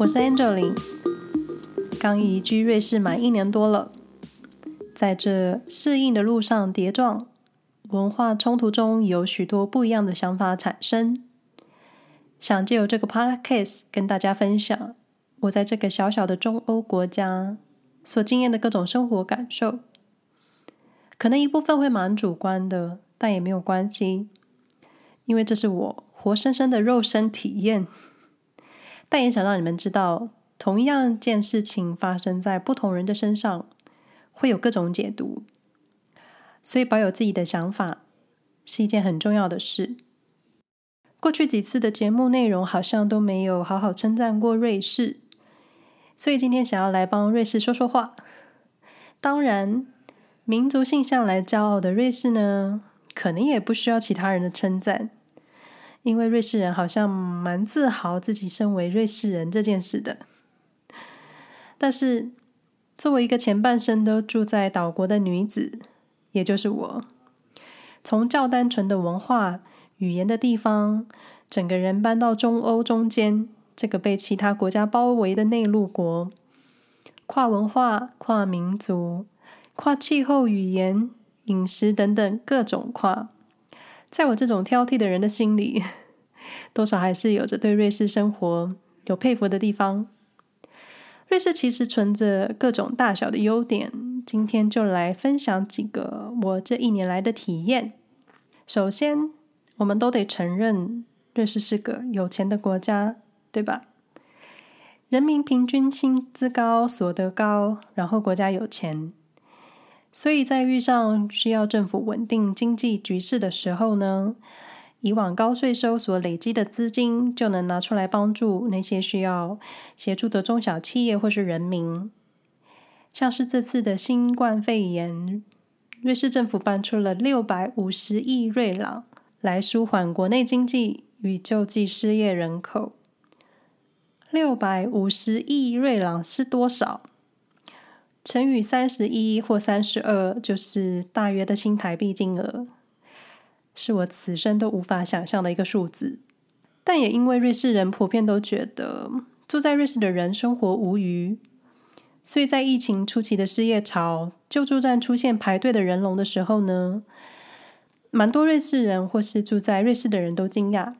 我是 Angeline，刚移居瑞士满一年多了，在这适应的路上跌撞，文化冲突中有许多不一样的想法产生。想借由这个 podcast 跟大家分享我在这个小小的中欧国家所经验的各种生活感受。可能一部分会蛮主观的，但也没有关系，因为这是我活生生的肉身体验。但也想让你们知道，同样件事情发生在不同人的身上，会有各种解读。所以保有自己的想法是一件很重要的事。过去几次的节目内容好像都没有好好称赞过瑞士，所以今天想要来帮瑞士说说话。当然。民族性向来骄傲的瑞士呢，可能也不需要其他人的称赞，因为瑞士人好像蛮自豪自己身为瑞士人这件事的。但是，作为一个前半生都住在岛国的女子，也就是我，从较单纯的文化语言的地方，整个人搬到中欧中间这个被其他国家包围的内陆国，跨文化、跨民族。跨气候、语言、饮食等等各种跨，在我这种挑剔的人的心里，多少还是有着对瑞士生活有佩服的地方。瑞士其实存着各种大小的优点，今天就来分享几个我这一年来的体验。首先，我们都得承认，瑞士是个有钱的国家，对吧？人民平均薪资高，所得高，然后国家有钱。所以在遇上需要政府稳定经济局势的时候呢，以往高税收所累积的资金就能拿出来帮助那些需要协助的中小企业或是人民。像是这次的新冠肺炎，瑞士政府搬出了六百五十亿瑞郎来舒缓国内经济与救济失业人口。六百五十亿瑞郎是多少？乘以三十一或三十二，就是大约的新台币金额，是我此生都无法想象的一个数字。但也因为瑞士人普遍都觉得住在瑞士的人生活无虞，所以在疫情初期的失业潮、救助站出现排队的人龙的时候呢，蛮多瑞士人或是住在瑞士的人都惊讶，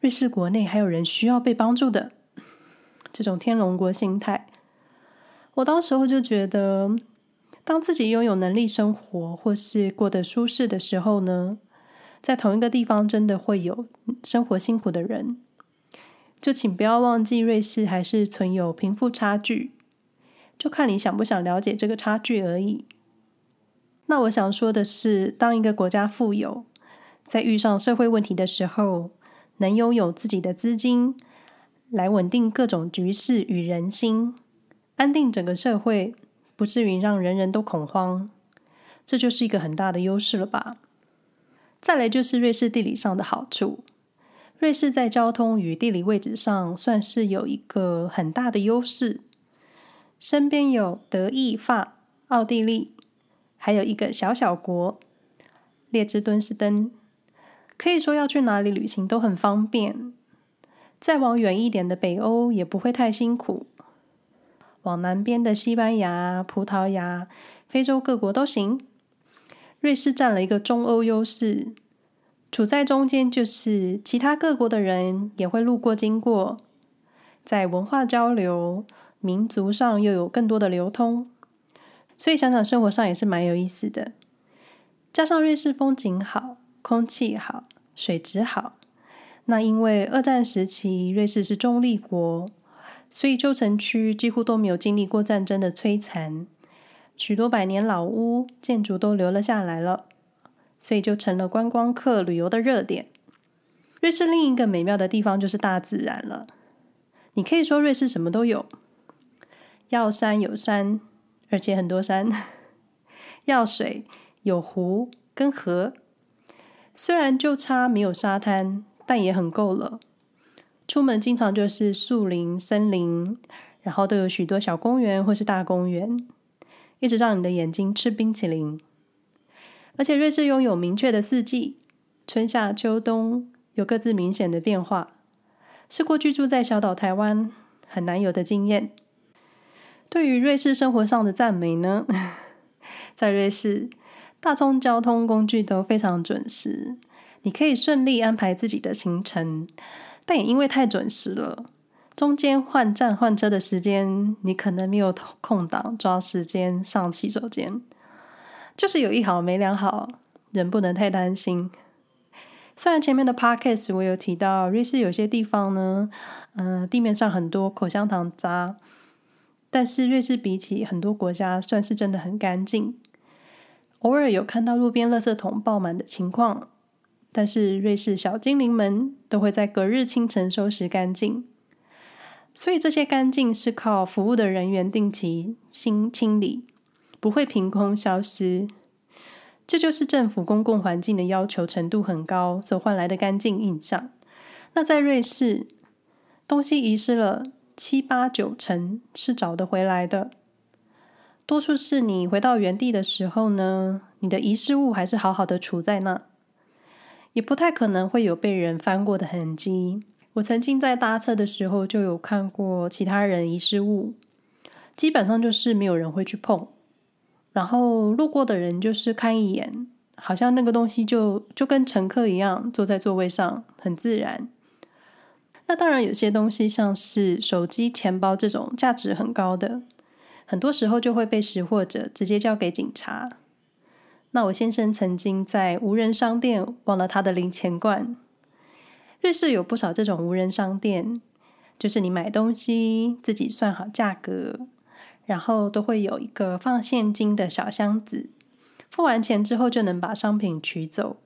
瑞士国内还有人需要被帮助的，这种天龙国心态。我当时候就觉得，当自己拥有能力生活或是过得舒适的时候呢，在同一个地方真的会有生活辛苦的人。就请不要忘记，瑞士还是存有贫富差距，就看你想不想了解这个差距而已。那我想说的是，当一个国家富有，在遇上社会问题的时候，能拥有自己的资金来稳定各种局势与人心。安定整个社会，不至于让人人都恐慌，这就是一个很大的优势了吧？再来就是瑞士地理上的好处，瑞士在交通与地理位置上算是有一个很大的优势，身边有德意、法、奥地利，还有一个小小国列支敦士登，可以说要去哪里旅行都很方便。再往远一点的北欧也不会太辛苦。往南边的西班牙、葡萄牙、非洲各国都行。瑞士占了一个中欧优势，处在中间，就是其他各国的人也会路过经过，在文化交流、民族上又有更多的流通，所以想想生活上也是蛮有意思的。加上瑞士风景好、空气好、水质好，那因为二战时期瑞士是中立国。所以旧城区几乎都没有经历过战争的摧残，许多百年老屋建筑都留了下来了，所以就成了观光客旅游的热点。瑞士另一个美妙的地方就是大自然了，你可以说瑞士什么都有，要山有山，而且很多山；要水有湖跟河，虽然就差没有沙滩，但也很够了。出门经常就是树林、森林，然后都有许多小公园或是大公园，一直让你的眼睛吃冰淇淋。而且瑞士拥有明确的四季，春夏秋冬有各自明显的变化。试过居住在小岛台湾，很难有的经验。对于瑞士生活上的赞美呢，在瑞士，大众交通工具都非常准时，你可以顺利安排自己的行程。但也因为太准时了，中间换站换车的时间，你可能没有空档抓时间上洗手间。就是有一好没两好，人不能太担心。虽然前面的 podcast 我有提到，瑞士有些地方呢，嗯、地面上很多口香糖渣，但是瑞士比起很多国家，算是真的很干净。偶尔有看到路边垃圾桶爆满的情况，但是瑞士小精灵们都会在隔日清晨收拾干净。所以这些干净是靠服务的人员定期新清理，不会凭空消失。这就是政府公共环境的要求程度很高所换来的干净印象。那在瑞士，东西遗失了七八九成是找得回来的，多数是你回到原地的时候呢，你的遗失物还是好好的储在那，也不太可能会有被人翻过的痕迹。我曾经在搭车的时候就有看过其他人遗失物，基本上就是没有人会去碰。然后路过的人就是看一眼，好像那个东西就就跟乘客一样坐在座位上，很自然。那当然，有些东西像是手机、钱包这种价值很高的，很多时候就会被拾获者直接交给警察。那我先生曾经在无人商店忘了他的零钱罐。瑞士有不少这种无人商店，就是你买东西自己算好价格。然后都会有一个放现金的小箱子，付完钱之后就能把商品取走。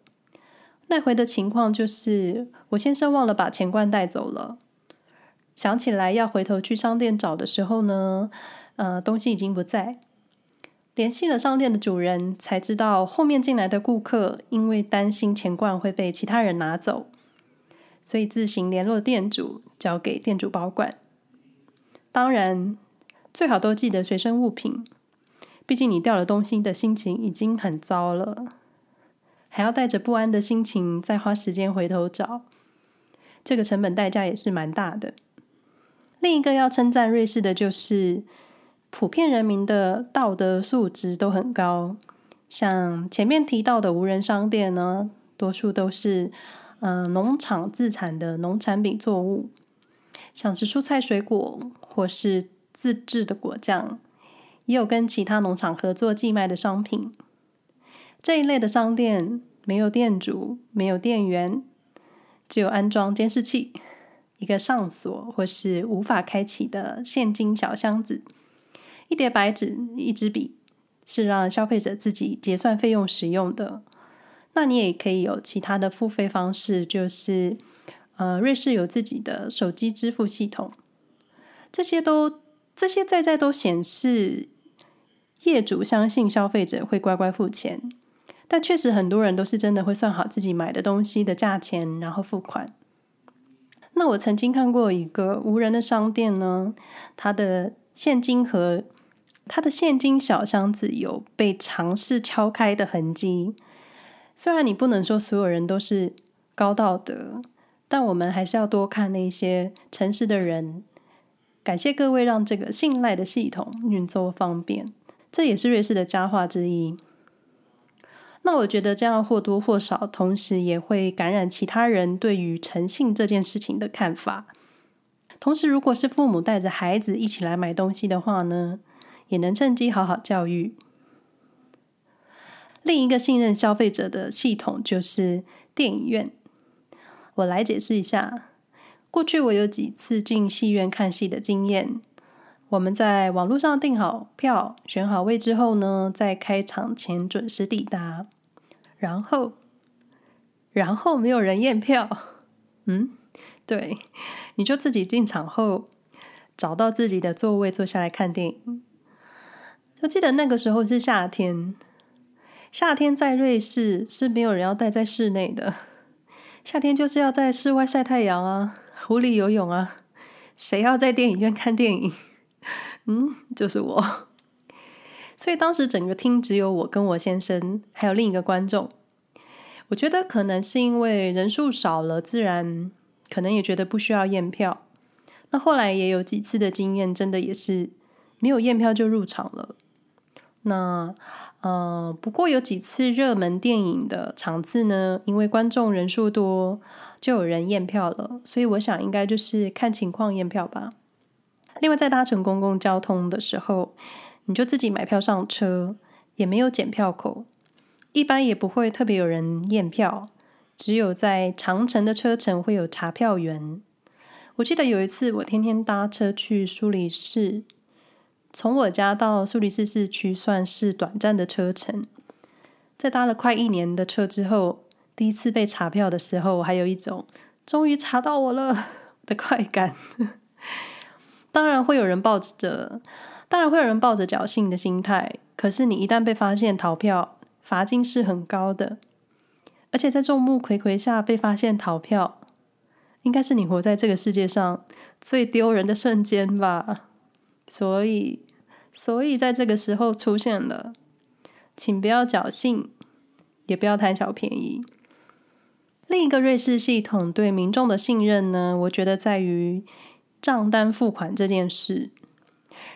那回的情况就是，我先生忘了把钱罐带走了，想起来要回头去商店找的时候呢，呃，东西已经不在。联系了商店的主人，才知道后面进来的顾客因为担心钱罐会被其他人拿走，所以自行联络店主，交给店主保管。当然。最好都记得随身物品，毕竟你掉了东西的心情已经很糟了，还要带着不安的心情再花时间回头找，这个成本代价也是蛮大的。另一个要称赞瑞士的就是，普遍人民的道德素质都很高，像前面提到的无人商店呢，多数都是嗯、呃、农场自产的农产品作物，像是蔬菜水果或是。自制的果酱，也有跟其他农场合作寄卖的商品。这一类的商店没有店主，没有店员，只有安装监视器、一个上锁或是无法开启的现金小箱子、一叠白纸、一支笔，是让消费者自己结算费用使用的。那你也可以有其他的付费方式，就是呃，瑞士有自己的手机支付系统，这些都。这些在在都显示，业主相信消费者会乖乖付钱，但确实很多人都是真的会算好自己买的东西的价钱，然后付款。那我曾经看过一个无人的商店呢，它的现金盒，他的现金小箱子有被尝试敲开的痕迹。虽然你不能说所有人都是高道德，但我们还是要多看那些诚实的人。感谢各位让这个信赖的系统运作方便，这也是瑞士的佳话之一。那我觉得这样或多或少，同时也会感染其他人对于诚信这件事情的看法。同时，如果是父母带着孩子一起来买东西的话呢，也能趁机好好教育。另一个信任消费者的系统就是电影院。我来解释一下。过去我有几次进戏院看戏的经验。我们在网络上订好票、选好位之后呢，在开场前准时抵达。然后，然后没有人验票。嗯，对，你就自己进场后找到自己的座位坐下来看电影。我记得那个时候是夏天，夏天在瑞士是没有人要待在室内的，夏天就是要在室外晒太阳啊。湖里游泳啊？谁要在电影院看电影？嗯，就是我。所以当时整个厅只有我跟我先生，还有另一个观众。我觉得可能是因为人数少了，自然可能也觉得不需要验票。那后来也有几次的经验，真的也是没有验票就入场了。那呃，不过有几次热门电影的场次呢，因为观众人数多，就有人验票了。所以我想应该就是看情况验票吧。另外，在搭乘公共交通的时候，你就自己买票上车，也没有检票口，一般也不会特别有人验票，只有在长程的车程会有查票员。我记得有一次，我天天搭车去苏黎世。从我家到苏黎世市区算是短暂的车程，在搭了快一年的车之后，第一次被查票的时候，我还有一种终于查到我了 的快感。当然会有人抱着，当然会有人抱着侥幸的心态。可是你一旦被发现逃票，罚金是很高的，而且在众目睽睽下被发现逃票，应该是你活在这个世界上最丢人的瞬间吧。所以，所以在这个时候出现了，请不要侥幸，也不要贪小便宜。另一个瑞士系统对民众的信任呢，我觉得在于账单付款这件事。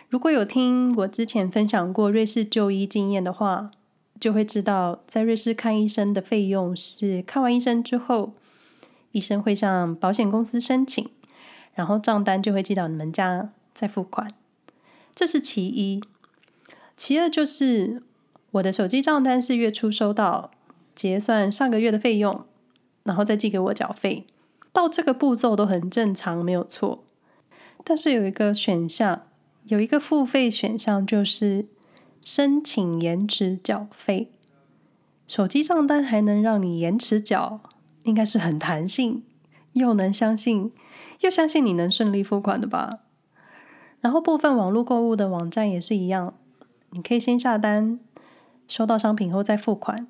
如果有听我之前分享过瑞士就医经验的话，就会知道，在瑞士看医生的费用是看完医生之后，医生会向保险公司申请，然后账单就会寄到你们家再付款。这是其一，其二就是我的手机账单是月初收到，结算上个月的费用，然后再寄给我缴费。到这个步骤都很正常，没有错。但是有一个选项，有一个付费选项，就是申请延迟缴费。手机账单还能让你延迟缴，应该是很弹性，又能相信，又相信你能顺利付款的吧。然后部分网络购物的网站也是一样，你可以先下单，收到商品后再付款。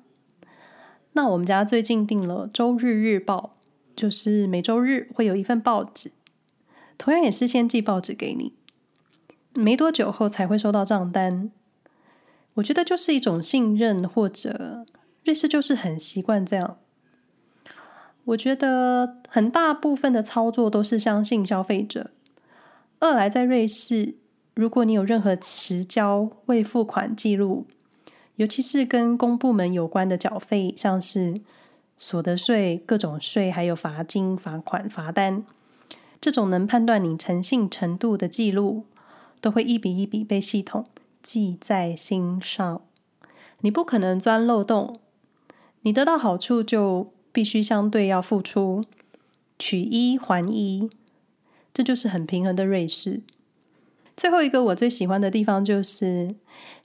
那我们家最近订了周日日报，就是每周日会有一份报纸，同样也是先寄报纸给你，没多久后才会收到账单。我觉得就是一种信任，或者瑞士就是很习惯这样。我觉得很大部分的操作都是相信消费者。二来，在瑞士，如果你有任何迟交未付款记录，尤其是跟公部门有关的缴费，像是所得税、各种税，还有罚金、罚款、罚单，这种能判断你诚信程度的记录，都会一笔一笔被系统记在心上。你不可能钻漏洞，你得到好处就必须相对要付出，取一还一。这就是很平衡的瑞士。最后一个我最喜欢的地方就是，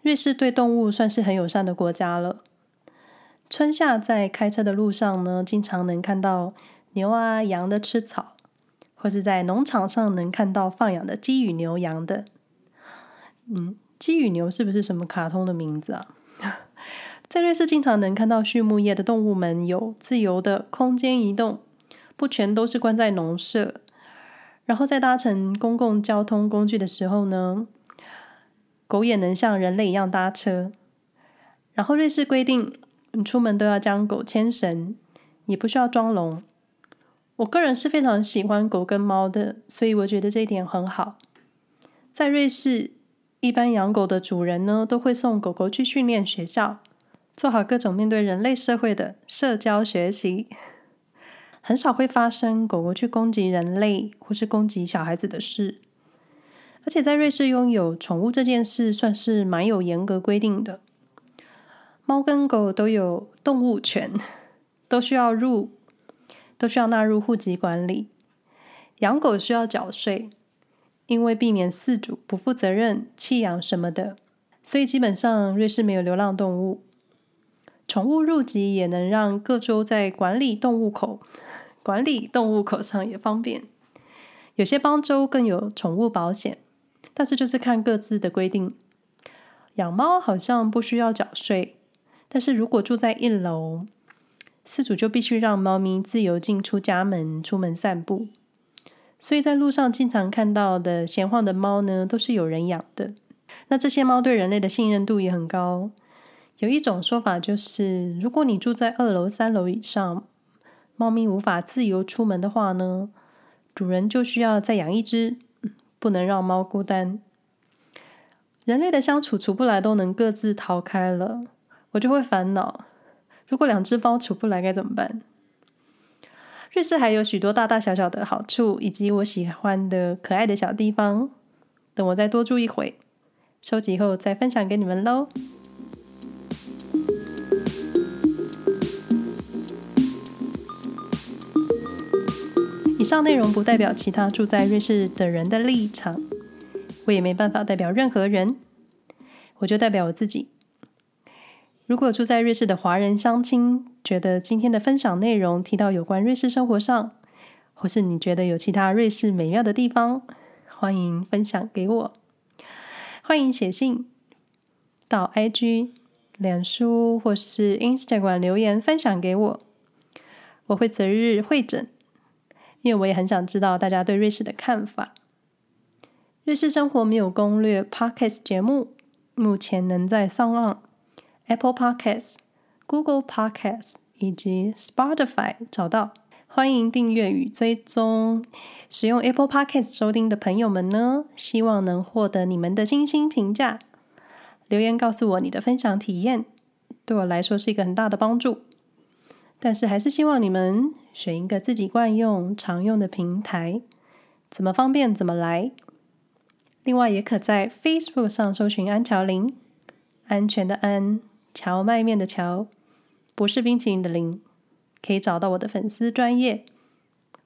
瑞士对动物算是很友善的国家了。春夏在开车的路上呢，经常能看到牛啊、羊的吃草，或是在农场上能看到放养的鸡与牛、羊的。嗯，鸡与牛是不是什么卡通的名字啊？在瑞士经常能看到畜牧业的动物们有自由的空间移动，不全都是关在农舍。然后在搭乘公共交通工具的时候呢，狗也能像人类一样搭车。然后瑞士规定，你出门都要将狗牵绳，也不需要装笼。我个人是非常喜欢狗跟猫的，所以我觉得这一点很好。在瑞士，一般养狗的主人呢，都会送狗狗去训练学校，做好各种面对人类社会的社交学习。很少会发生狗狗去攻击人类或是攻击小孩子的事，而且在瑞士拥有宠物这件事算是蛮有严格规定的。猫跟狗都有动物权，都需要入，都需要纳入户籍管理。养狗需要缴税，因为避免饲主不负责任弃养什么的，所以基本上瑞士没有流浪动物。宠物入籍也能让各州在管理动物口。管理动物口上也方便，有些邦州更有宠物保险，但是就是看各自的规定。养猫好像不需要缴税，但是如果住在一楼，饲主就必须让猫咪自由进出家门、出门散步。所以在路上经常看到的闲晃的猫呢，都是有人养的。那这些猫对人类的信任度也很高。有一种说法就是，如果你住在二楼、三楼以上，猫咪无法自由出门的话呢，主人就需要再养一只，不能让猫孤单。人类的相处处不来，都能各自逃开了，我就会烦恼：如果两只猫处不来该怎么办？瑞士还有许多大大小小的好处，以及我喜欢的可爱的小地方。等我再多住一会，收集后再分享给你们喽。以上内容不代表其他住在瑞士的人的立场，我也没办法代表任何人，我就代表我自己。如果住在瑞士的华人乡亲觉得今天的分享内容提到有关瑞士生活上，或是你觉得有其他瑞士美妙的地方，欢迎分享给我。欢迎写信到 IG、脸书或是 Instagram 留言分享给我，我会择日会诊。因为我也很想知道大家对瑞士的看法。瑞士生活没有攻略 Podcast 节目，目前能在 SoundOn、Apple Podcast、Google Podcast 以及 Spotify 找到。欢迎订阅与追踪。使用 Apple Podcast 收听的朋友们呢，希望能获得你们的星星评价，留言告诉我你的分享体验，对我来说是一个很大的帮助。但是还是希望你们选一个自己惯用、常用的平台，怎么方便怎么来。另外，也可在 Facebook 上搜寻“安乔林”，安全的安，荞麦面的荞，不是冰淇淋的淋，可以找到我的粉丝专业。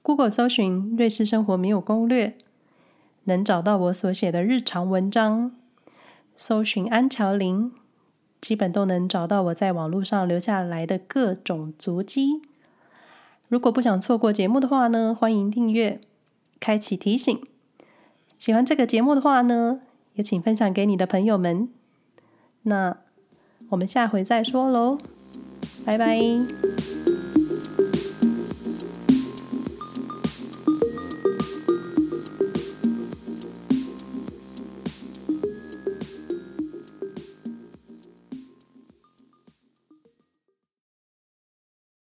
Google 搜寻“瑞士生活没有攻略”，能找到我所写的日常文章。搜寻“安乔林”。基本都能找到我在网络上留下来的各种足迹。如果不想错过节目的话呢，欢迎订阅，开启提醒。喜欢这个节目的话呢，也请分享给你的朋友们。那我们下回再说喽，拜拜。